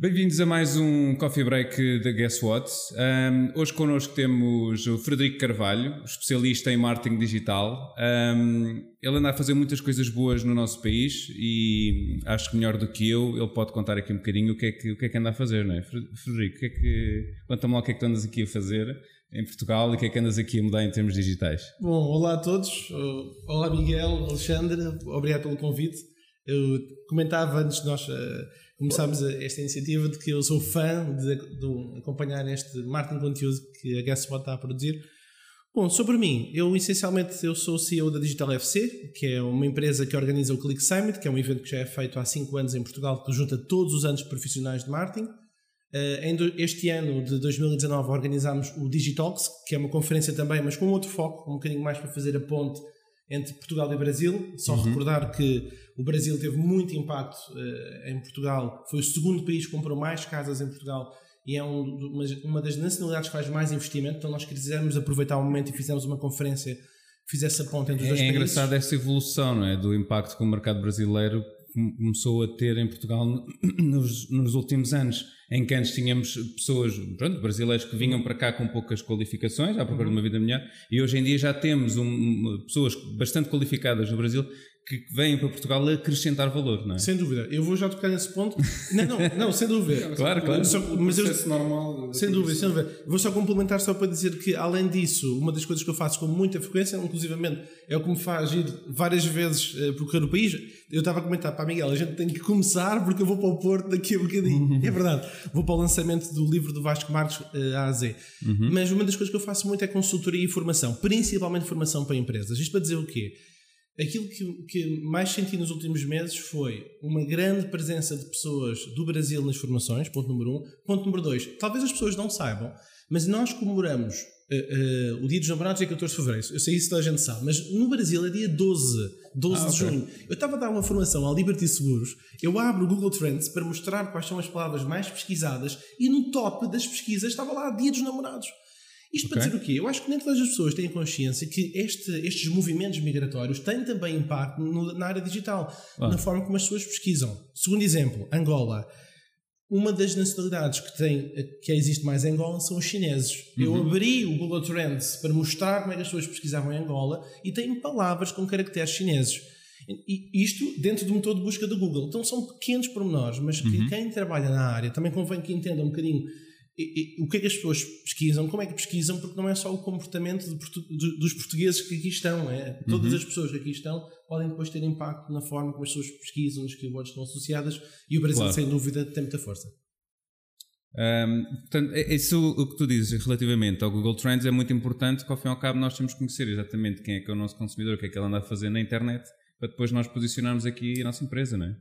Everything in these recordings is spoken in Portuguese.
Bem-vindos a mais um Coffee Break da Guess What. Um, hoje connosco temos o Frederico Carvalho, especialista em marketing digital. Um, ele anda a fazer muitas coisas boas no nosso país e acho que melhor do que eu, ele pode contar aqui um bocadinho o que é que, o que, é que anda a fazer, não é? Frederico, é que, conta-me lá o que é que tu andas aqui a fazer em Portugal e o que é que andas aqui a mudar em termos digitais? Bom, olá a todos. Olá Miguel, Alexandre, obrigado pelo convite. Eu comentava antes de nós começarmos esta iniciativa de que eu sou fã de, de acompanhar este marketing conteúdo que a GuestBot está a produzir. Bom, sobre mim, eu essencialmente eu sou CEO da Digital FC, que é uma empresa que organiza o Click Summit, que é um evento que já é feito há 5 anos em Portugal, que junta todos os anos profissionais de marketing. Uh, este ano de 2019 organizámos o Digitalks, que é uma conferência também, mas com outro foco, um bocadinho mais para fazer a ponte entre Portugal e Brasil. Só uhum. recordar que o Brasil teve muito impacto uh, em Portugal, foi o segundo país que comprou mais casas em Portugal e é um, uma, uma, das nacionalidades que faz mais investimento. Então, nós quisemos aproveitar o momento e fizemos uma conferência que fizesse a ponte entre os é, dois é países. É engraçado essa evolução, não é? Do impacto que o mercado brasileiro começou a ter em Portugal nos, nos, últimos anos, em que antes tínhamos pessoas, pronto, brasileiros que vinham para cá com poucas qualificações, à procura de uma vida melhor, e hoje em dia já temos um, pessoas bastante qualificadas no Brasil que vêm para Portugal acrescentar valor, não é? Sem dúvida. Eu vou já tocar nesse ponto. Não, não, não sem dúvida. claro, claro. Só, mas eu, normal. Sem dúvida, sem dúvida. Vou só complementar só para dizer que, além disso, uma das coisas que eu faço com muita frequência, inclusivamente, é o que me faz ir várias vezes uh, percorrer o país. Eu estava a comentar para a Miguel, a gente tem que começar porque eu vou para o Porto daqui a um bocadinho. é verdade. Vou para o lançamento do livro do Vasco Marques uh, A a Z. Uhum. Mas uma das coisas que eu faço muito é consultoria e formação, principalmente formação para empresas. Isto para dizer o quê? Aquilo que, que, mais senti nos últimos meses foi uma grande presença de pessoas do Brasil nas formações, ponto número um. Ponto número dois, talvez as pessoas não saibam, mas nós comemoramos uh, uh, o Dia dos Namorados é 14 de Fevereiro, eu sei isso toda a gente sabe, mas no Brasil é dia 12, 12 ah, de okay. junho. Eu estava a dar uma formação ao Liberty Seguros, eu abro o Google Trends para mostrar quais são as palavras mais pesquisadas e no top das pesquisas estava lá Dia dos Namorados. Isto okay. para dizer o quê? Eu acho que nem todas as pessoas têm consciência que este, estes movimentos migratórios têm também impacto no, na área digital, ah. na forma como as pessoas pesquisam. Segundo exemplo, Angola. Uma das nacionalidades que, tem, que existe mais em Angola são os chineses. Uhum. Eu abri o Google Trends para mostrar como é que as pessoas pesquisavam em Angola e tem palavras com caracteres chineses. E isto dentro do motor de busca do Google. Então são pequenos pormenores, mas que uhum. quem trabalha na área também convém que entenda um bocadinho e, e, o que é que as pessoas pesquisam, como é que pesquisam, porque não é só o comportamento de, de, dos portugueses que aqui estão, é todas uhum. as pessoas que aqui estão podem depois ter impacto na forma como as pessoas pesquisam, os keywords estão associadas e o Brasil, claro. sem dúvida, tem muita força. Um, portanto, é, isso o que tu dizes relativamente ao Google Trends é muito importante, que ao fim e ao cabo nós temos que conhecer exatamente quem é que é o nosso consumidor, o que é que ele anda a fazer na internet, para depois nós posicionarmos aqui a nossa empresa, não é?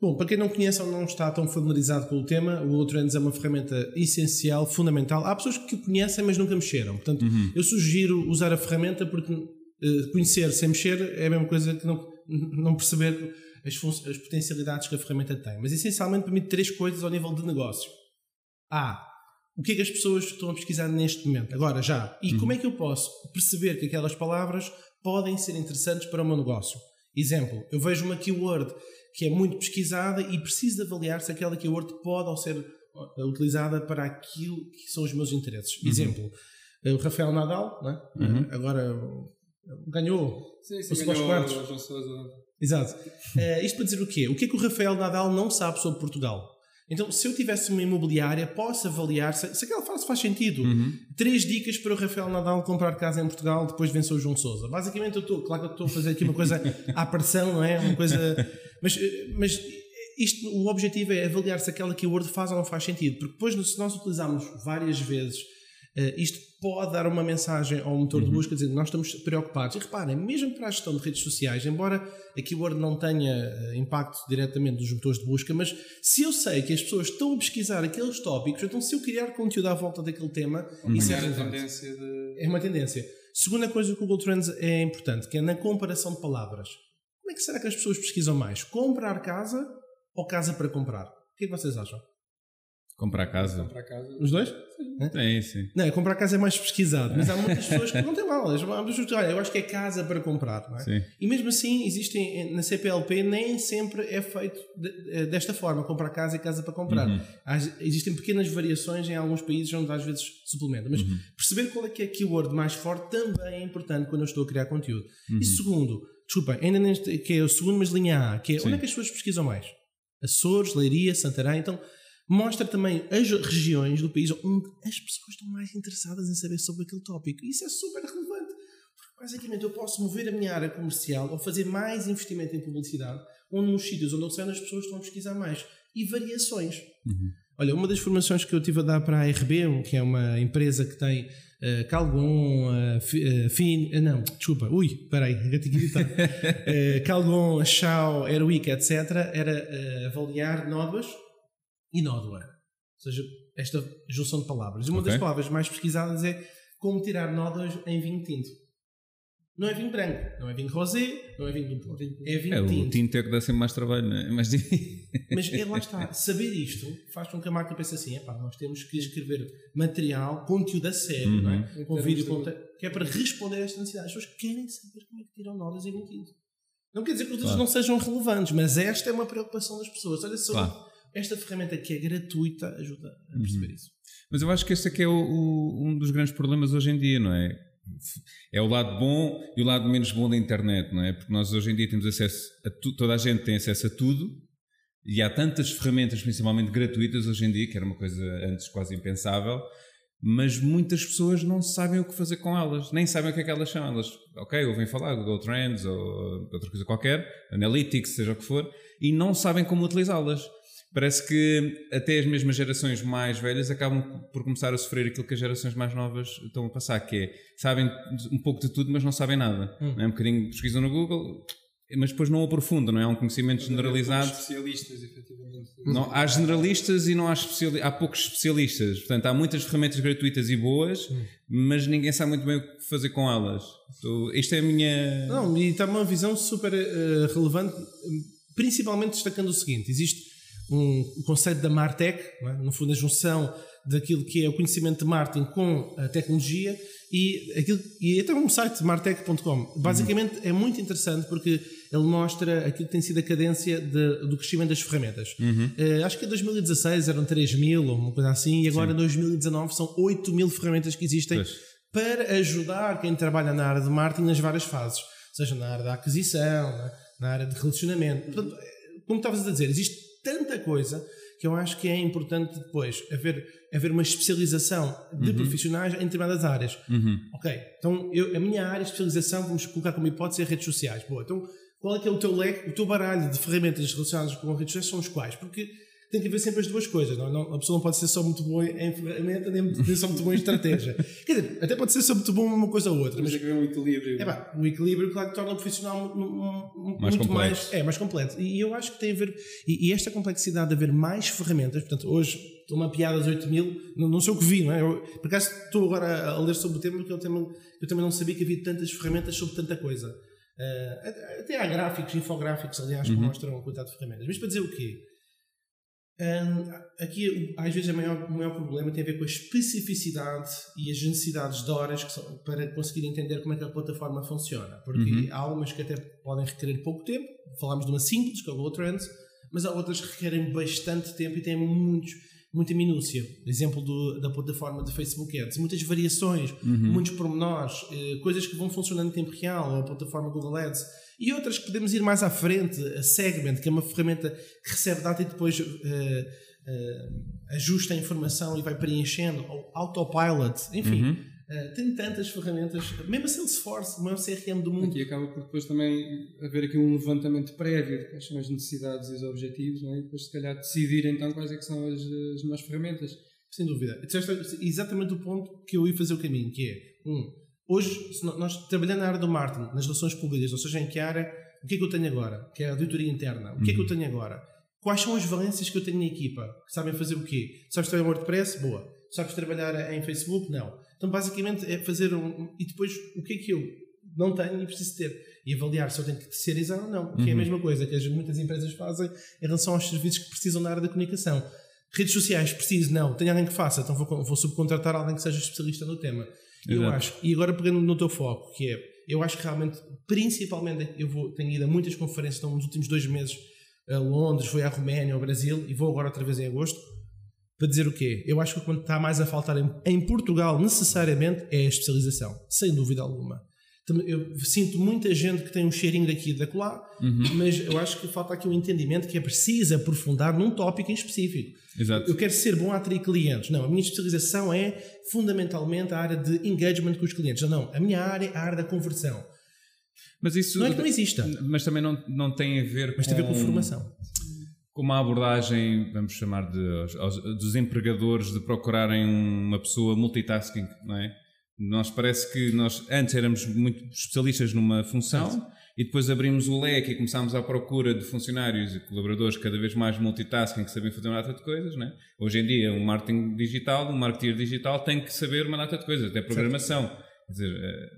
Bom, para quem não conhece ou não está tão familiarizado com o tema, o Trends é uma ferramenta essencial, fundamental. Há pessoas que conhecem, mas nunca mexeram. Portanto, uhum. eu sugiro usar a ferramenta porque uh, conhecer sem mexer é a mesma coisa que não, não perceber as, as potencialidades que a ferramenta tem. Mas essencialmente permite três coisas ao nível de negócio. A. O que é que as pessoas estão a pesquisar neste momento? Agora, já. E uhum. como é que eu posso perceber que aquelas palavras podem ser interessantes para o meu negócio? Exemplo, eu vejo uma keyword que é muito pesquisada e preciso de avaliar se aquela keyword pode ou ser uh, utilizada para aquilo que são os meus interesses. Uhum. Exemplo, uh, o Rafael Nadal, é? uhum. Uh, agora ganhou sim, sim, ganhou quartos. Exato. uh, isto para dizer o quê? O que é que o Rafael Nadal não sabe sobre Portugal? Então, se eu tivesse uma imobiliária, posso avaliar se, se aquela frase faz sentido. Uhum. Três dicas para o Rafael Nadal comprar casa em Portugal depois de vencer o João Sousa. Basicamente, eu estou, claro que eu estou a fazer aqui uma coisa à pressão, não é? Uma coisa. Mas, mas isto, o objetivo é avaliar se aquela keyword faz ou não faz sentido. Porque depois, se nós utilizarmos várias vezes Uh, isto pode dar uma mensagem ao motor uhum. de busca dizendo que nós estamos preocupados. E reparem, mesmo para a gestão de redes sociais, embora a keyword não tenha uh, impacto diretamente dos motores de busca, mas se eu sei que as pessoas estão a pesquisar aqueles tópicos, então se eu criar conteúdo à volta daquele tema, uhum. isso é, tendência de... é uma tendência. Segunda coisa que o Google Trends é importante, que é na comparação de palavras. Como é que será que as pessoas pesquisam mais? Comprar casa ou casa para comprar? O que é que vocês acham? Comprar casa. Comprar casa. Os dois? Sim, sim. Não, comprar casa é mais pesquisado, mas há muitas pessoas que não têm mal. Há muitas pessoas que olha, eu acho que é casa para comprar, não é? Sim. E mesmo assim, existem na CPLP nem sempre é feito eh, desta forma, comprar casa e casa para comprar. Há- existem pequenas variações em alguns países onde às vezes suplementa, mas perceber qual é que é a keyword mais forte também é importante quando eu estou a criar conteúdo. E segundo, desculpa, ainda neste, que é o segundo, mas linha A, que é onde é que as pessoas pesquisam mais? Açores, Leiria, Santarém, então mostra também as regiões do país onde as pessoas estão mais interessadas em saber sobre aquele tópico. Isso é super relevante. Porque basicamente eu posso mover a minha área comercial ou fazer mais investimento em publicidade, onde nos sítios onde eu sei as pessoas estão a pesquisar mais. E variações. Olha, uma das formações que eu tive a dar para a RB, que é uma empresa que tem eh, Calgon, eh, Fin, eh, não, desculpa, ui, peraí, eu tenho que editar. Eh, Calgon, Chao, Airwick, etc., era eh, avaliar nódoas e nódoa. Ou seja, esta junção de palavras. E uma Ok. das palavras mais pesquisadas é como tirar nódoas em vinho tinto. Não é vinho branco, não é vinho rosé, não é vinho do Porto. É vinho É, o tinto. tinto é que dá sempre mais trabalho, não é? Mas Mas é, lá está, saber isto faz com que a marca pense assim: epá, nós temos que escrever material, conteúdo a sério, Uhum. não é? com termos vídeo, te- que é para responder a esta necessidade. As pessoas querem saber como é que tiram notas em mentindo. Não quer dizer que os outros Claro. não sejam relevantes, mas esta é uma preocupação das pessoas. Olha só, Claro. Uhum. esta ferramenta que é gratuita ajuda a perceber isso. Mas eu acho que esse é que é o- o- um dos grandes problemas hoje em dia, não é? É o lado bom e o lado menos bom da internet, não é? Porque nós hoje em dia temos acesso a tu, toda a gente tem acesso a tudo e há tantas ferramentas, principalmente gratuitas hoje em dia, que era uma coisa antes quase impensável, mas muitas pessoas não sabem o que fazer com elas, nem sabem o que é que elas são. Elas, ok, ouvem falar Google Trends ou outra coisa qualquer, Analytics, seja o que for, e não sabem como utilizá-las. Parece que até as mesmas gerações mais velhas acabam por começar a sofrer aquilo que as gerações mais novas estão a passar, que é sabem um pouco de tudo, mas não sabem nada. Não é? Um bocadinho pesquisam no Google, mas depois não aprofundam, não é? É um conhecimento generalizado. Especialistas, efetivamente. Não, há generalistas e não há, especiali há poucos especialistas. Portanto, há muitas ferramentas gratuitas e boas, mas ninguém sabe muito bem o que fazer com elas. Então, isto é a minha. Não, e está uma visão super eh, relevante, principalmente destacando o seguinte: existe um conceito da Martech, não é? no fundo, a junção daquilo que é o conhecimento de marketing com a tecnologia e, aquilo, e até um site, martech.com. Basicamente é muito interessante porque ele mostra aquilo que tem sido a cadência de- do crescimento das ferramentas. Eh, acho que em 2016 eram 3 mil ou uma coisa assim, e agora em 2019 são 8 mil ferramentas que existem Pois. para ajudar quem trabalha na área de marketing nas várias fases, seja na área da aquisição, na, na área de relacionamento. Portanto, eh, como estavas a dizer, existe tanta coisa que eu acho que é importante depois haver, haver uma especialização de profissionais em determinadas áreas. Ok, então eu, a minha área de especialização, vamos colocar como hipótese, é redes sociais. Boa, então qual é que é o teu leque, o teu baralho de ferramentas relacionadas com redes sociais são os quais? Porque tem que haver sempre as duas coisas. Não, não, a pessoa não pode ser só muito boa em ferramenta, nem, nem só muito boa em estratégia. Quer dizer, até pode ser só muito bom uma coisa ou outra, Mas mas tem que haver um equilíbrio. é pá, o equilíbrio, claro, que torna o profissional mu- mu- mu- Mais muito completo. mais, é, mais completo. E eu acho que tem a ver, e, e esta complexidade de haver mais ferramentas, portanto, hoje estou uma piada às 8 mil, não, não sei o que vi, não é? Eu, por acaso estou agora a ler sobre o tema, porque é um tema que eu também não sabia que havia tantas ferramentas sobre tanta coisa. Eh, até- até há gráficos, infográficos, aliás, que mostram a quantidade de ferramentas. Mas para dizer o quê? Hum, aqui, às vezes, o maior, o maior problema tem a ver com a especificidade e as necessidades de horas que são, para conseguir entender como é que a plataforma funciona. Porque há algumas que até podem requerer pouco tempo. Falámos de uma simples, que é o Google Trends, mas há outras que requerem bastante tempo e têm muitos, muita minúcia. Exemplo do- da plataforma de Facebook Ads. Muitas variações, muitos pormenores, eh, coisas que vão funcionando em tempo real, ou a plataforma Google Ads. E outras que podemos ir mais à frente, a Segment, que é uma ferramenta que recebe data e depois eh, eh, ajusta a informação e vai preenchendo, ou Autopilot, enfim. eh, tem tantas ferramentas, mesmo a Salesforce, o maior CRM do mundo. Aqui acaba por depois também haver aqui um levantamento prévio de quais são as necessidades e os objetivos, não é? e depois se calhar decidir então quais é que são as, as melhores ferramentas. Sem dúvida. Disseste exatamente o ponto que eu ia fazer o caminho, que é, um, hoje, nós trabalhando na área do marketing, nas relações públicas, ou seja, em que área, o que é que eu tenho agora? Que é a auditoria interna. O que é que eu tenho agora? Quais são as valências que eu tenho na equipa? Que sabem fazer o quê? Sabes trabalhar em WordPress? Boa. Sabes trabalhar em Facebook? Não. Então, basicamente, é fazer um... E depois, o que é que eu não tenho e preciso ter? E avaliar se eu tenho que terceirizar ou não. Que é a mesma coisa que as, muitas empresas fazem em relação aos serviços que precisam na área da comunicação. Redes sociais, preciso, não. Tenho alguém que faça, então vou, vou subcontratar alguém que seja especialista no tema. Eu Exato. acho, e agora pegando no teu foco, que é, eu acho que realmente, principalmente, eu vou, tenho ido a muitas conferências, então, nos últimos dois meses, a Londres, fui à Roménia, ao Brasil, e vou agora outra vez em agosto, para dizer o quê? Eu acho que quando está mais a faltar em, em Portugal, necessariamente, é a especialização, sem dúvida alguma. Eu sinto muita gente que tem um cheirinho daqui e da colar, mas eu acho que falta aqui um entendimento que é preciso aprofundar num tópico em específico. Exato. Eu quero ser bom a atrair clientes. Não, a minha especialização é fundamentalmente a área de engagement com os clientes. Não, a minha área é a área da conversão. Mas isso Não é que não exista, mas também não, não tem a ver mas com, tem a ver com formação. com uma abordagem, vamos chamar de aos- aos- dos empregadores de procurarem uma pessoa multitasking, não é? Nós parece que nós antes éramos muito especialistas numa função e depois abrimos o leque e começámos à procura de funcionários e colaboradores cada vez mais multitasking que sabem fazer uma data de coisas, não é? Hoje em dia, um marketing digital, um marketeer digital tem que saber uma data de coisas, até programação. Quer dizer, eh,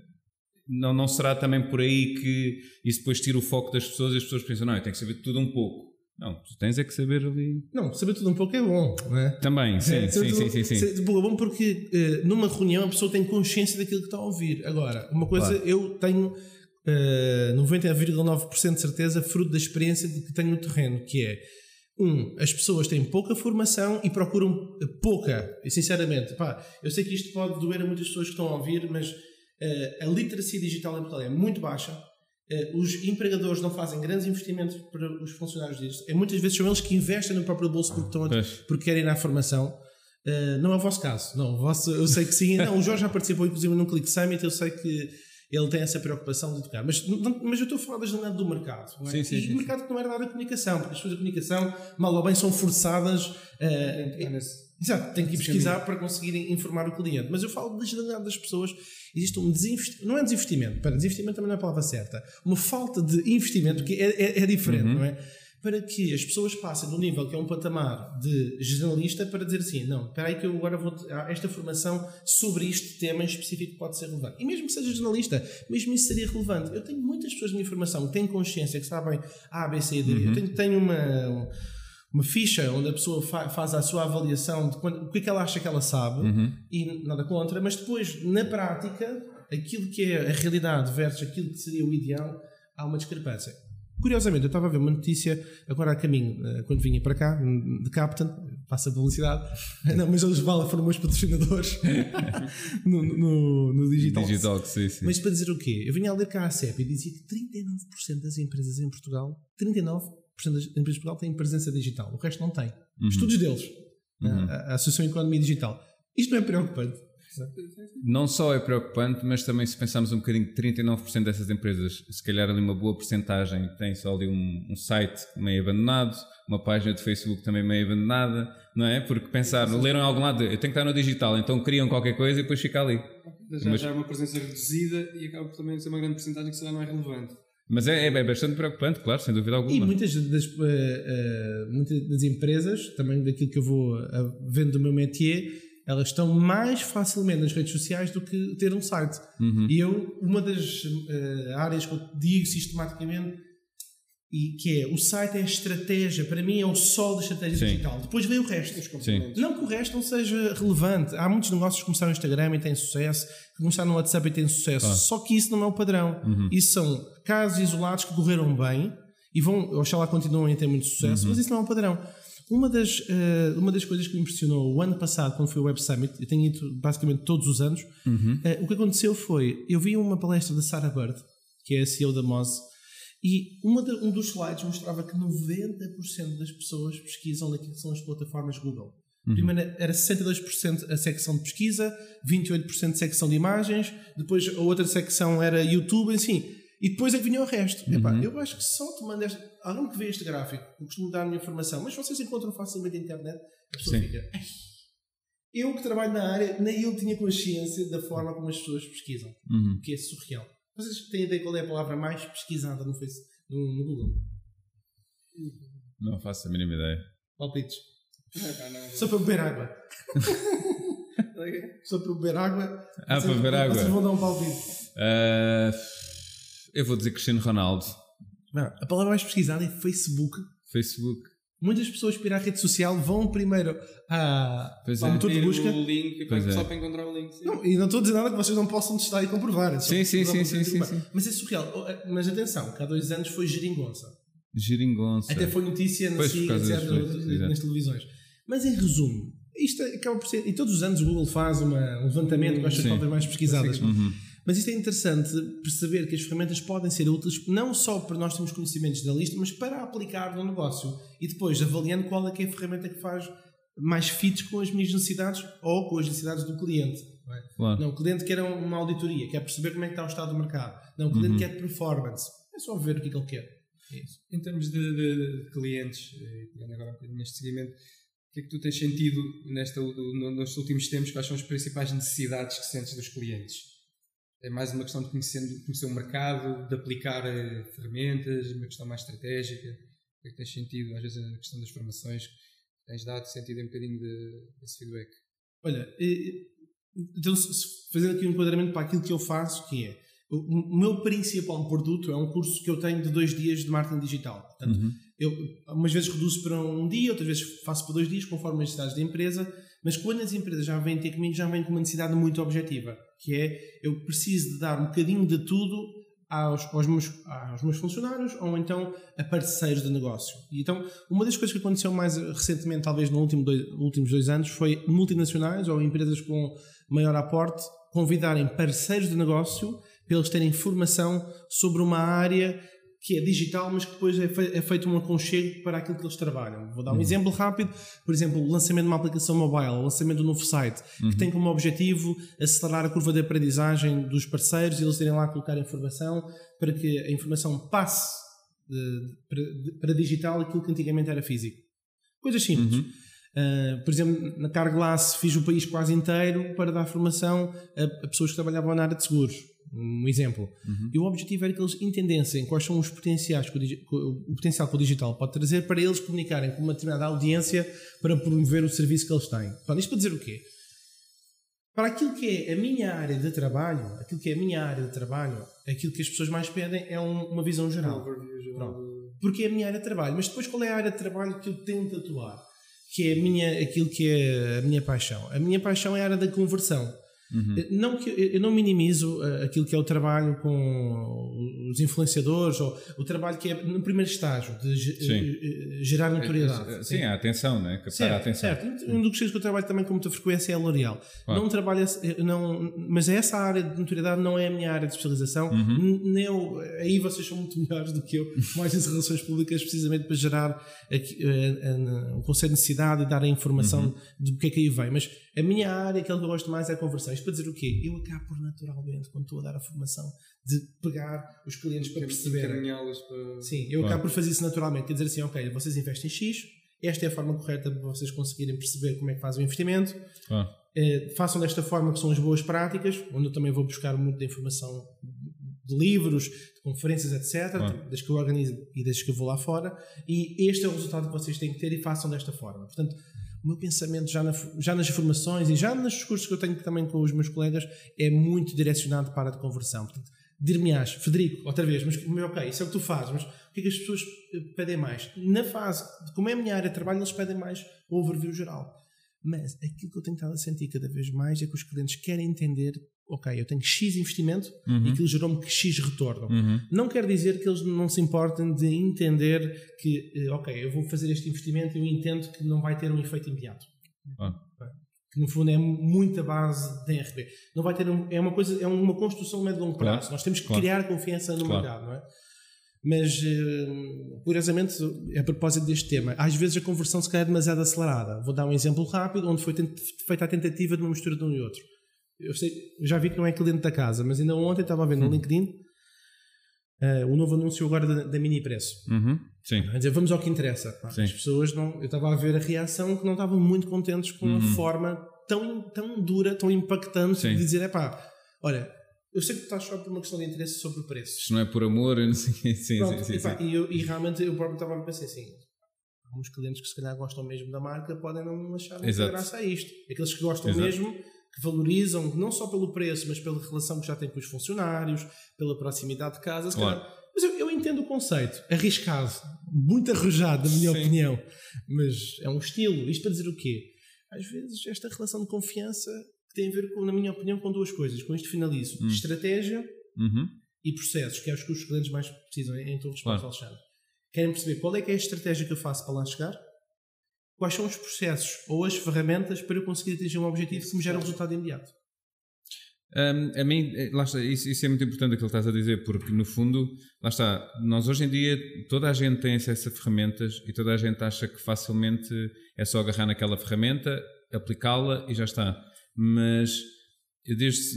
não, não será também por aí que isso depois tira o foco das pessoas e as pessoas pensam, não, eu tenho que saber tudo um pouco. Não, tu tens é que saber ali. Não, saber tudo um pouco é bom, não é? Também, sim, É, sim, saber sim, sim, sim. saber tudo é bom porque eh, numa reunião a pessoa tem consciência daquilo que está a ouvir. Agora, uma coisa Claro. eu tenho eh, 99,9% de certeza, fruto da experiência de que tenho no terreno, que é um, as pessoas têm pouca formação e procuram eh, pouca. E sinceramente, pá, eu sei que isto pode doer a muitas pessoas que estão a ouvir, mas eh, a literacia digital em Portugal é muito baixa. Eh, os empregadores não fazem grandes investimentos para os funcionários disto. É, muitas vezes são eles que investem no próprio bolso porque, estão a- porque querem ir à formação. Eh, não é o vosso caso. Não, o vosso, eu sei que sim. Não, o Jorge já participou inclusive num Click Summit. Eu sei que ele tem essa preocupação de educar. Mas, não- mas eu estou a falar da janela do mercado. Não é? Sim, sim, e sim, o mercado que não era da área da comunicação. Porque as pessoas da comunicação, mal ou bem, são forçadas nesse- Exato, tem que ir pesquisar para conseguirem informar o cliente. Mas eu falo da generalidade das pessoas. Existe um desinvestimento. Não é desinvestimento, para desinvestimento também não é a palavra certa. Uma falta de investimento que é, é, é diferente, não é? Para que as pessoas passem do nível que é um patamar de generalista para dizer assim: não, espera aí que eu agora vou. Esta formação sobre este tema em específico pode ser relevante. E mesmo que seja generalista, mesmo isso seria relevante. Eu tenho muitas pessoas na minha formação que têm consciência, que sabem A, B, C e D. Eu tenho, tenho uma uma ficha onde a pessoa fa- faz a sua avaliação de quando- o que é que ela acha que ela sabe e nada contra, mas depois, na prática, aquilo que é a realidade versus aquilo que seria o ideal, há uma discrepância. Curiosamente, eu estava a ver uma notícia agora a caminho, eh, quando vinha para cá, de Captain, passa a publicidade, não, mas eles valem, foram meus patrocinadores no, no, no Digital. Digital, sim, sim. Mas para dizer o quê? Eu vinha a ler cá a CEP e dizia que 39% das empresas em Portugal, 39% das empresas em Portugal têm presença digital, o resto não tem. Estudos deles, a, a Associação Economia Digital. Isto não é preocupante. Não só é preocupante, mas também se pensarmos um bocadinho, 39% dessas empresas, se calhar ali uma boa porcentagem, tem só ali um, um site meio abandonado, uma página de Facebook também meio abandonada, não é? Porque pensaram, leram em algum lado, eu tenho que estar no digital, então criam qualquer coisa e depois fica ali. Já, Mas- já é uma presença reduzida e acaba também ser uma grande porcentagem que se calhar não é relevante. Mas é, é bastante preocupante, claro, sem dúvida E alguma. muitas das, eh, eh, muitas das empresas, também daquilo que eu vou eh, vendo do meu métier, elas estão mais facilmente nas redes sociais do que ter um site. E eu, uma das eh, áreas que eu digo sistematicamente, e que é o site é a estratégia, para mim é o sol da estratégia Sim. digital. Depois vem o resto. Sim. Não que o resto não seja relevante. Há muitos negócios que começaram no Instagram e têm sucesso, que começaram no WhatsApp e têm sucesso. Só que isso não é o padrão. Isso são casos isolados que correram bem e vão, oxalá continuem a ter muito sucesso, mas isso não é o padrão. Uma das, eh, uma das coisas que me impressionou o ano passado, quando foi o Web Summit, eu tenho ido basicamente todos os anos, eh, o que aconteceu foi, eu vi uma palestra da Sarah Bird, que é a CEO da Moz, e da- um dos slides mostrava que 90% das pessoas pesquisam naquilo que são as plataformas Google. Primeiro era 62% a secção de pesquisa, 28% secção de imagens, depois a outra secção era YouTube, assim. E depois é que vinha o resto. Epá, eu acho que só tomando esta. Alguém que vê este gráfico, eu costumo dar a minha informação, mas vocês encontram facilmente na internet, a pessoa Sim. fica. "Ai, Eu que trabalho na área, nem eu tinha consciência da forma como as pessoas pesquisam. Uhum. O que é surreal. Vocês têm ideia qual é a palavra mais pesquisada no, face, no, no Google? Não faço a mínima ideia. Palpites. Não, pá, não. Só para beber água. Só para beber água. Ah, para beber água. Vocês vão dar um palpite. Ah, eu vou dizer Cristiano Ronaldo. Não, a palavra mais pesquisada é Facebook. Facebook. Muitas pessoas para ir à rede social vão primeiro à, Pois ao é. motor de Ter busca. o link Pois é. só para encontrar o link. sim. Não, e não estou a dizer nada que vocês não possam testar e comprovar. é Sim, sim, sim, sim, sim, sim. Mas é surreal. Oh, eh, Mas atenção, que há dois anos foi geringonça. Geringonça. Até foi notícia na Pois, etc., nas televisões. Mas em resumo, isto acaba por ser. E todos os anos o Google faz uma, um levantamento com estas palavras mais pesquisadas. Uhum. Mas isto é interessante perceber que as ferramentas podem ser úteis não só para nós termos conhecimentos da lista, mas para aplicar no negócio. E depois avaliando qual é que é a ferramenta que faz mais fit com as minhas necessidades ou com as necessidades do cliente. não é? Claro. Não, o cliente quer uma auditoria, quer perceber como é que está o estado do mercado. Não, o cliente quer performance. É só ver o que é que ele quer. É isso. Em termos de, de- de clientes, eh, pegando agora um bocadinho neste seguimento, o que é que tu tens sentido nesta, no- nestes últimos tempos? Quais são as principais necessidades que sentes dos clientes? É mais uma questão de conhecer, conhecer o mercado, de aplicar eh, ferramentas, uma questão mais estratégica? O que é que tens sentido? Às vezes a questão das formações, tens dado sentido um bocadinho de, desse feedback? Olha, eh, então, se- se fazendo aqui um enquadramento para aquilo que eu faço, que é o meu principal produto é um curso que eu tenho de dois dias de marketing digital. Portanto, eu umas vezes reduzo para um dia, outras vezes faço para dois dias, conforme as necessidades da empresa. Mas quando as empresas já vêm ter comigo, já vêm com uma necessidade muito objetiva, que é eu preciso de dar um bocadinho de tudo aos, aos, meus, aos meus funcionários ou então a parceiros de negócio. E então, uma das coisas que aconteceu mais recentemente, talvez nos último dois, últimos dois anos, foi multinacionais ou empresas com maior aporte convidarem parceiros de negócio para eles terem formação sobre uma área que é digital, mas que depois é, fe- é feito um aconchego para aquilo que eles trabalham. Vou dar um exemplo rápido, por exemplo, o lançamento de uma aplicação mobile, o lançamento de um novo site, que tem como objetivo acelerar a curva de aprendizagem dos parceiros e eles irem lá colocar informação para que a informação passe de- para, de- para digital aquilo que antigamente era físico. Coisas simples. Uh, por exemplo, na Carglass fiz o país quase inteiro para dar formação a, a pessoas que trabalhavam na área de seguros. Um exemplo. E o objetivo era que eles entendessem quais são os potenciais que o, o- potencial que o digital pode trazer para eles comunicarem com uma determinada audiência para promover o serviço que eles têm. Pronto, isto para dizer o quê? Para aquilo que é a minha área de trabalho, aquilo que é a minha área de trabalho, aquilo que as pessoas mais pedem é um- uma visão geral. Geral do- Porque é a minha área de trabalho. Mas depois qual é a área de trabalho que eu tento atuar? Que é minha, aquilo que é a minha paixão. A minha paixão é a área da conversão. Não que eu, não minimizo uh, aquilo que é o trabalho com os influenciadores ou o trabalho que é no primeiro estágio de Sim. eh, eh, gerar notoriedade. Sim, a atenção, né? Captar a Certo, atenção. certo. Um dos que eu trabalho também com muita frequência é a L'Oréal. Claro. Não trabalho, não, mas essa área de notoriedade não é a minha área de especialização. Uhum. Nem eu, aí vocês são muito melhores do que eu, mais nas relações públicas, precisamente para gerar eh, eh, o conceito de necessidade e dar a informação Uhum. do que é que aí vem. Mas a minha área, aquilo que eu gosto mais é a conversão. Isto para dizer o quê? Eu acabo por naturalmente, quando estou a dar a formação, de pegar os clientes para perceberem. encaminhá-los para. Sim, eu Claro. acabo por fazer isso naturalmente. Quer dizer assim, ok, vocês investem X, esta é a forma correta para vocês conseguirem perceber como é que fazem o investimento. Eh, façam desta forma que são as boas práticas, onde eu também vou buscar muita informação de livros, de conferências, etc., Claro. das que eu organizo e das que eu vou lá fora, e este é o resultado que vocês têm que ter e façam desta forma. Portanto, o meu pensamento já, na- já nas formações e já nos cursos que eu tenho também com os meus colegas é muito direcionado dir-me-ás, Federico, outra vez, mas ok, isso é o que tu fazes, mas o que é que as pessoas eh, pedem mais? Na fase, como é a minha área de trabalho, eles pedem mais o overview geral. Mas aquilo que eu tenho estado a sentir cada vez mais é que os clientes querem entender, ok, eu tenho X investimento e aquilo gerou-me X retorno. Uhum. Não quer dizer que eles não se importem de entender que, eh, ok, eu vou fazer este investimento e eu entendo que não vai ter um efeito imediato. Ah. Que no fundo é muita base da RB. Não vai ter um- é uma coisa, é uma construção a médio e longo prazo. Claro, Nós temos que claro. criar confiança no Claro. mercado, não é? Mas, eh, curiosamente, a propósito deste tema, às vezes a conversão se calhar é demasiado acelerada. Vou dar um exemplo rápido, onde foi feita a tentativa de uma mistura de um e outro. Eu, sei, eu já vi que não é cliente da casa, mas ainda ontem estava a ver no Hum. LinkedIn eh, o novo anúncio agora da, da Mini Preço. Uhum. Sim. A dizer, vamos ao que interessa. Pá, Sim. As pessoas não. Eu estava a ver a reação que não estavam muito contentes com Uhum. a forma tão, tão dura, tão impactante Sim. de dizer: é pá, olha, eu sei que tu estás só por uma questão de interesse sobre o preço. Isto não é por amor, eu não sei. Sim, sim, Pronto, sim, e, pá, sim. e eu- e realmente eu próprio estava a pensar assim: há uns clientes que se calhar gostam mesmo da marca podem não achar muita graça a isto. Aqueles que gostam Exato. mesmo, que valorizam não só pelo preço, mas pela relação que já têm com os funcionários, pela proximidade de casa, Claro. Mas eu, eu entendo o conceito, arriscado, muito arrojado, na minha Sim. opinião. Mas é um estilo. Isto para dizer o quê? Às vezes, esta relação de confiança tem a ver, com, na minha opinião, com duas coisas. Com isto finalizo. Hum. Estratégia uhum. e processos, que é os que os clientes mais precisam em tua resposta, claro. Alexandre. Querem perceber qual é que é a estratégia que eu faço para lá chegar? Quais são os processos ou as ferramentas para eu conseguir atingir um objetivo que me gera um resultado imediato? Um, a mim, eh, lá está, isso, isso, é muito importante aquilo que estás a dizer, porque no fundo, lá está, nós hoje em dia, toda a gente tem acesso a ferramentas e toda a gente acha que facilmente é só agarrar naquela ferramenta, aplicá-la e já está. Mas eu desde,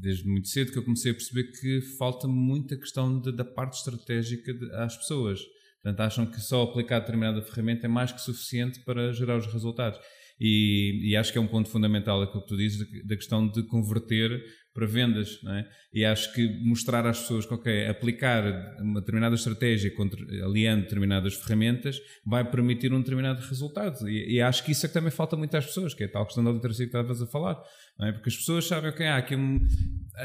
desde muito cedo que eu comecei a perceber que falta muita questão de, da parte estratégica de, às pessoas. Portanto, acham que só aplicar determinada ferramenta é mais que suficiente para gerar os resultados. E, e, acho que é um ponto fundamental aquilo que tu dizes da questão de converter para vendas, é? E acho que mostrar às pessoas que, ok, aplicar uma determinada estratégia contra, aliando determinadas ferramentas vai permitir um determinado resultado. E, e, acho que isso é que também falta muito às pessoas, que é a tal questão da literacia que estavas a falar, é? Porque as pessoas sabem, ok, há aqui um,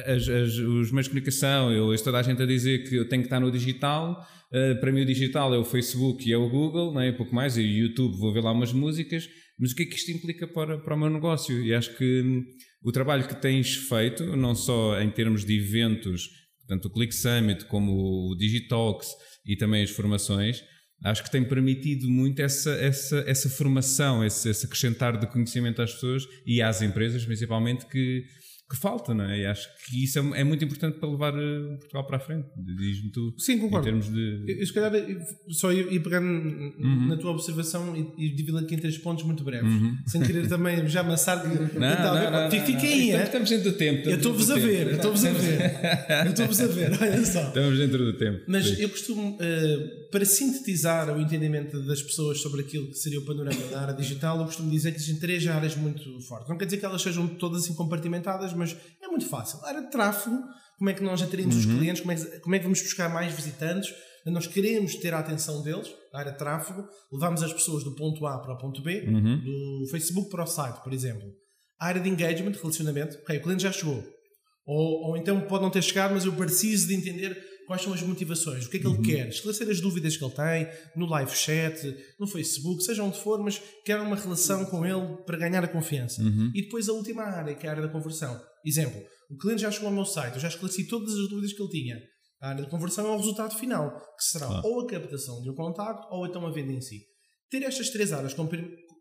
as, as, os meios de comunicação, eu ouço toda a gente a dizer que eu tenho que estar no digital, uh, para mim o digital é o Facebook e é o Google, não é? pouco mais, e o YouTube, vou ver lá umas músicas, mas o que é que isto implica para, para o meu negócio? E acho que hum, o trabalho que tens feito, não só em termos de eventos, tanto o Click Summit como o Digitalks e também as formações, acho que tem permitido muito essa, essa, essa formação, esse, esse acrescentar de conhecimento às pessoas e às empresas, principalmente, que que falta, não é? E acho que isso é, é muito importante para levar uh, Portugal para a frente. Diz-me tu. Sim, concordo. Em termos de. Eu, se calhar, só ia pegar uhum. na tua observação e, e aqui em três pontos muito breves, uhum. sem querer também já amassar. Não, não, não, Fiquem aí, é? Estamos dentro do tempo. Eu estou-vos a ver, eu estou-vos a ver. Eu estou-vos a ver, olha só. Estamos dentro do tempo. Mas Sim. eu costumo, uh, para sintetizar o entendimento das pessoas sobre aquilo que seria o panorama da área digital, eu costumo dizer que existem três áreas muito fortes. Não quer dizer que elas sejam todas assim compartimentadas, mas é muito fácil. Era de tráfego, como é que nós atraímos uhum. os clientes, como é, que, como é que vamos buscar mais visitantes. Nós queremos ter a atenção deles, a área de tráfego, levamos as pessoas do ponto A para o ponto B, uhum. do Facebook para o site, por exemplo. A área de engagement, relacionamento, ok, o cliente já chegou. Ou, ou então pode não ter chegado, mas eu preciso de entender quais são as motivações, o que é que uhum. ele quer, esclarecer as dúvidas que ele tem no live chat, no Facebook, seja onde for, mas quer uma relação com ele para ganhar a confiança. Uhum. E depois a última área, que é a área da conversão. Exemplo, o cliente já chegou ao meu site, eu já esclareci todas as dúvidas que ele tinha. A área de conversão é o resultado final, que será ah. ou a captação de um contacto ou então a venda em si. Ter estas três áreas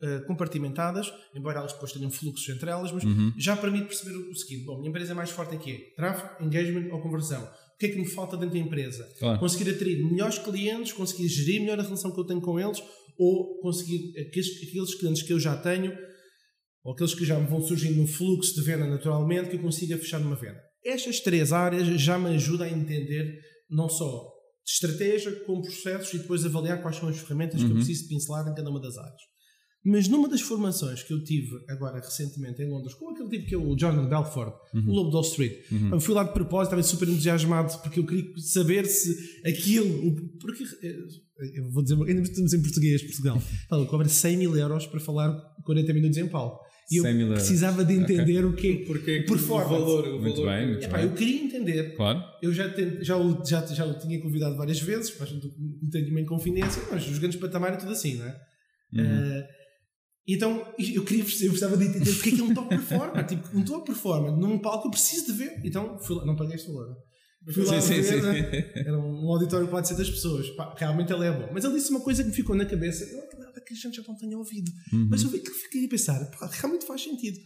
eh, compartimentadas, embora elas depois tenham fluxos entre elas, mas uhum. já permite perceber o seguinte: bom, minha empresa é mais forte em quê? Tráfego, engagement ou conversão? O que é que me falta dentro da empresa? Claro. Conseguir atrair melhores clientes, conseguir gerir melhor a relação que eu tenho com eles ou conseguir aqueles, aqueles clientes que eu já tenho ou aqueles que já me vão surgindo no fluxo de venda naturalmente que eu consiga fechar numa venda. Estas três áreas já me ajudam a entender não só de estratégia, como processos e depois avaliar quais são as ferramentas uhum. que eu uhum. preciso pincelar em cada uma das áreas. Mas numa das formações que eu tive agora recentemente em Londres, com aquele tipo que é o Jordan Belfort, uhum. o Lobo Wall Street, uhum. eu fui lá de propósito, estava super entusiasmado porque eu queria saber se aquilo. Porque, eh, eu vou dizer, ainda estamos em português, Portugal. Ela cobra 100 mil euros para falar 40 minutos em palco. E eu precisava de entender okay. o que é Porque performance. O valor, o muito valor. bem, muito Epá, bem. Eu queria entender. Claro. Eu já, tente, já, o, já, já o tinha convidado várias vezes, mas não tenho uma inconfidência, mas os grandes patamares é tudo assim, não é? Uhum. Uh, então eu queria eu gostava de entender porque é que é um top performer. tipo, um top performer num palco eu preciso de ver. Então fui lá, não paguei este valor. Fui lá sim, ver, sim, sim. Né? Era um auditório para 400 pessoas. Pá, realmente ele é bom. Mas ele disse uma coisa que me ficou na cabeça. Eu que a gente já não tenha ouvido. Uhum. Mas eu fiquei a pensar, pá, realmente faz sentido.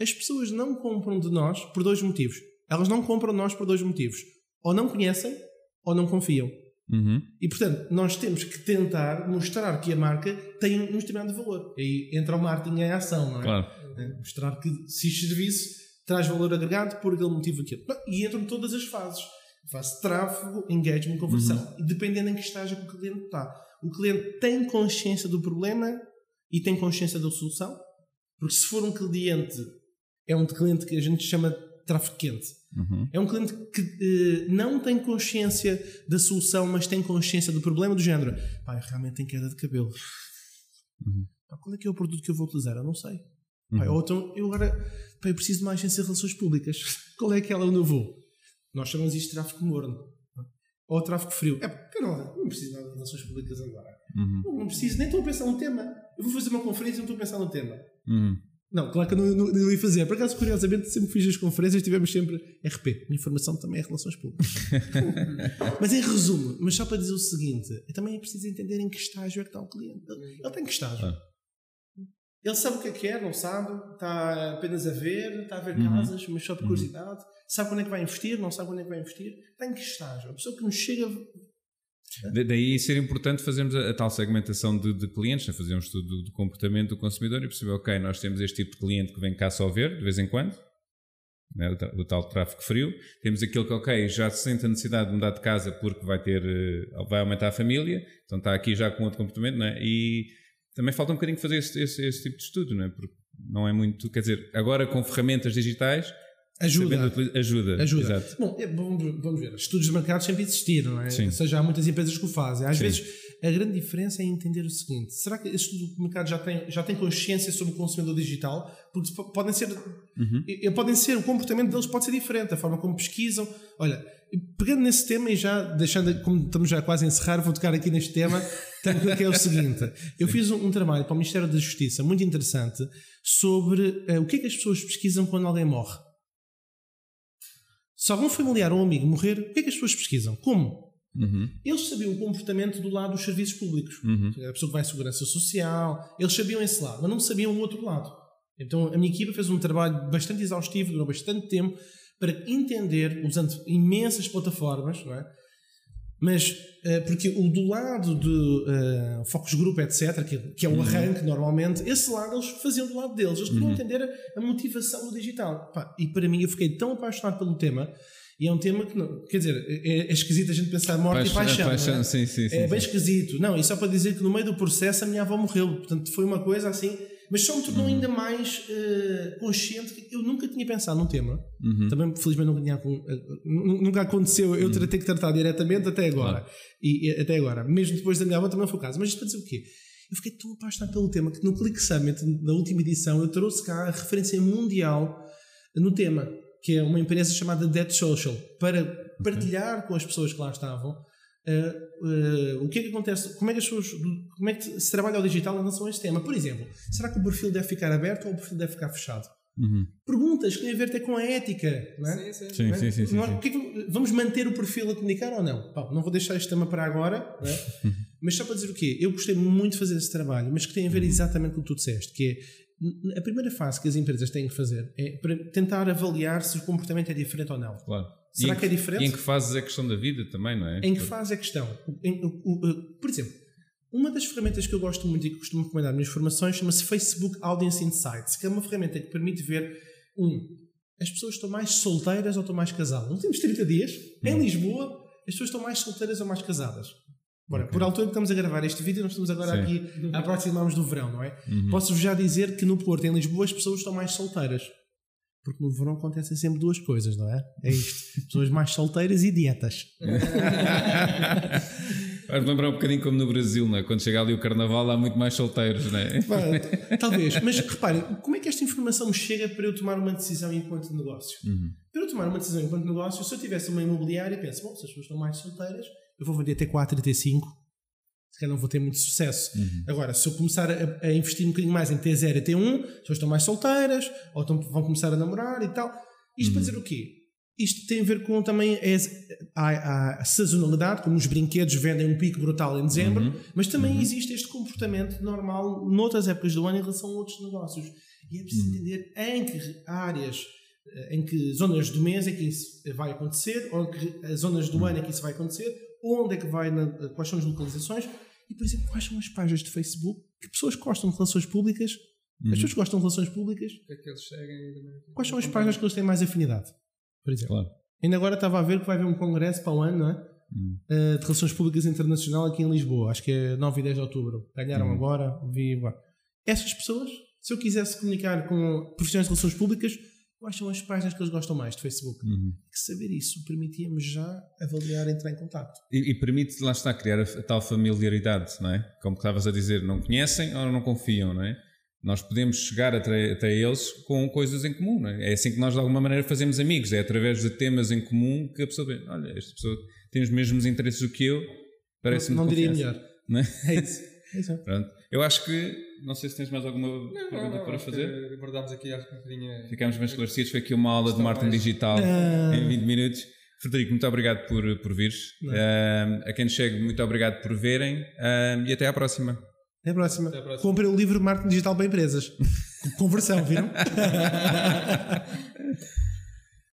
As pessoas não compram de nós por dois motivos. Elas não compram de nós por dois motivos. Ou não conhecem, ou não confiam. Uhum. E portanto, nós temos que tentar mostrar que a marca tem um determinado valor. Aí entra o marketing em ação, não é? Claro. é mostrar que se este serviço traz valor agregado por aquele motivo aquilo. E entram todas as fases. Fase de tráfego, engagement, conversão. Uhum. E dependendo em que estágio que o cliente está. O cliente tem consciência do problema e tem consciência da solução. Porque se for um cliente, é um cliente que a gente chama de tráfego quente Uhum. É um cliente que uh, não tem consciência da solução, mas tem consciência do problema do género. Pai, realmente tem queda de cabelo. Uhum. Pá, qual é que é o produto que eu vou utilizar? Eu não sei. Uhum. Pai, ou então, eu agora pai, eu preciso de mais agência de relações públicas. qual é aquela onde eu vou? Nós chamamos isto de tráfego morno. ou tráfego frio. É, porque não, não preciso nada de relações públicas agora. Uhum. Não, não, preciso, nem estou a pensar no tema. Eu vou fazer uma conferência e não estou a pensar no tema. Não, claro que eu não, não, não, ia fazer. Por acaso, curiosamente, sempre fiz as conferências, tivemos sempre RP. Informação também é relações públicas. mas em resumo, mas só para dizer o seguinte, também é preciso entender em que estágio é que está o cliente. Ele, ele tem que estágio? Ah. Ele sabe o que é que é, não sabe, está apenas a ver, está a ver uhum. casas, mas só por uhum. curiosidade. Sabe quando é que vai investir, não sabe quando é que vai investir. Está em que estágio? A pessoa que nos chega Daí ser importante fazermos a, a tal segmentação de, de clientes, né? fazer um estudo do comportamento do consumidor e perceber, ok, nós temos este tipo de cliente que vem cá só ver, de vez em quando, né? o, o, tal tráfego frio. Temos aquele que, ok, já se sente a necessidade de mudar de casa porque vai ter, eh, vai aumentar a família, então está aqui já com outro comportamento, né? e também falta um bocadinho fazer esse, esse, esse tipo de estudo, né? porque não é muito, quer dizer, agora com ferramentas digitais Ajuda. Ajuda. Ajuda. Exato. Bom, é, vamos, ver. Estudos de mercado sempre existiram, não é? Sim. Ou seja, há muitas empresas que o fazem. Às Sim. vezes, a grande diferença é entender o seguinte: será que esse estudo de mercado já tem, já tem consciência sobre o consumidor digital? Porque podem ser, uhum. podem ser, o comportamento deles pode ser diferente, a forma como pesquisam. Olha, pegando nesse tema e já deixando, como estamos já quase a encerrar, vou tocar aqui neste tema, que é o seguinte: eu fiz um, um, trabalho para o Ministério da Justiça muito interessante sobre uh, o que é que as pessoas pesquisam quando alguém morre. Se algum familiar ou amigo morrer, o que é que as pessoas pesquisam? Como? Uhum. Eles sabiam o comportamento do lado dos serviços públicos. Uhum. A pessoa que vai à segurança social, eles sabiam esse lado, mas não sabiam o outro lado. Então a minha equipa fez um trabalho bastante exaustivo, durou bastante tempo, para entender, usando imensas plataformas, não é? Mas, uh, porque o do lado de uh, focus group, etc., que, que é o uhum. arranque normalmente, esse lado eles faziam do lado deles. Eles queriam uhum. entender a, motivação do digital. Pá, e para mim, eu fiquei tão apaixonado pelo tema. E é um tema que, não, quer dizer, é, é esquisito a gente pensar morte e paixão. paixão é? sim, sim, sim, é bem esquisito. Não, e só para dizer que no meio do processo a minha avó morreu. Portanto, foi uma coisa assim mas só me tornou uhum. ainda mais uh, consciente que eu nunca tinha pensado num tema. Uhum. Também, felizmente, nunca, tinha, uh, nunca aconteceu eu uhum. ter que tratar diretamente até agora. Claro. E, e, até agora. Mesmo depois da minha avó também foi o caso. Mas isto para dizer o quê? Eu fiquei tão apaixonado pelo tema que no Click Summit, na última edição, eu trouxe cá a referência mundial no tema, que é uma empresa chamada Dead Social, para partilhar okay. com as pessoas que lá estavam Uh, uh, o que é que acontece? Como é que as pessoas, como é que se trabalha o digital em relação a este tema? Por exemplo, será que o perfil deve ficar aberto ou o perfil deve ficar fechado? Uhum. Perguntas que têm a ver até com a ética, não é? Sim, sim, sim. É? sim, sim, sim, que vamos manter o perfil a comunicar ou não? Pá, não vou deixar este tema para agora, é? mas só para dizer o quê? Eu gostei muito de fazer esse trabalho, mas que tem a ver uhum. exatamente com o que tu disseste, que é a primeira fase que as empresas têm que fazer é tentar avaliar se o comportamento é diferente ou não. Claro. Será que é diferente? Em que fase é a questão da vida também, não é? Em que fase é a questão? Por exemplo, uma das ferramentas que eu gosto muito e que costumo recomendar nas minhas formações chama-se Facebook Audience Insights, que é uma ferramenta que permite ver, um, as pessoas estão mais solteiras ou estão mais casadas. Nos últimos 30 dias, hum. em Lisboa, as pessoas estão mais solteiras ou mais casadas. Bora, okay. por altura que estamos a gravar este vídeo, nós estamos agora Sim. aqui a aproximarmos do verão, não é? Uhum. Posso-vos já dizer que no Porto, em Lisboa, as pessoas estão mais solteiras. Porque no verão acontecem sempre duas coisas, não é? É isto. Pessoas mais solteiras e dietas. Vais lembrar um bocadinho como no Brasil, não é? Quando chega ali o carnaval há muito mais solteiros, não é? Talvez, mas reparem, como é que esta informação me chega para eu tomar uma decisão enquanto negócio? Uhum. Para eu tomar uma decisão enquanto negócio, se eu tivesse uma imobiliária, penso, bom, se as pessoas estão mais solteiras, eu vou vender T4 e T5 se calhar não vou ter muito sucesso. Uhum. Agora, se eu começar a, a, investir um bocadinho mais em T0 e T1, as pessoas estão mais solteiras, ou estão, vão começar a namorar e tal. Isto uhum. para dizer o quê? Isto tem a ver com também a, a, a, sazonalidade, como os brinquedos vendem um pico brutal em dezembro, uhum. mas também uhum. existe este comportamento normal noutras épocas do ano em relação a outros negócios. E é preciso uhum. entender em que áreas, em que zonas do mês é que isso vai acontecer, ou em que zonas do uhum. ano é que isso vai acontecer, onde é que vai, na, quais são as localizações, e, por exemplo, quais são as páginas de Facebook que pessoas gostam de relações públicas, uhum. as pessoas gostam de relações públicas, que é que eles seguem, quais são as páginas que eles têm mais afinidade, por exemplo. Claro. Ainda agora estava a ver que vai haver um congresso para o ano, não é? Uhum. Uh, de Relações Públicas Internacional aqui em Lisboa, acho que é 9 e 10 de outubro. Ganharam uhum. agora, viva. Essas pessoas, se eu quisesse comunicar com profissionais de relações públicas, quais são as páginas que eles gostam mais de Facebook. Uhum. Que saber isso permitia-me já avaliar, entrar em contato. E, e, permite, lá está, criar a, tal familiaridade, não é? Como estavas a dizer, não conhecem ou não confiam, não é? Nós podemos chegar até, até eles com coisas em comum, não é? É assim que nós de alguma maneira fazemos amigos, é através de temas em comum que a pessoa vê, olha, esta pessoa tem os mesmos interesses do que eu, parece-me Não, não diria melhor. Não é? É isso. Isso. Pronto. Eu acho que, não sei se tens mais alguma Não, pergunta não, para acho fazer. Abordámos aqui, acho que um bocadinho. Ficámos bem esclarecidos. Foi aqui uma aula de marketing mais- digital Ah. em 20 minutos. Frederico, muito obrigado por, por vires. A quem segue, muito obrigado por verem. E até à próxima. Até a próxima. Até à próxima. Comprem o livro Marketing Digital para Empresas. Conversão, viram?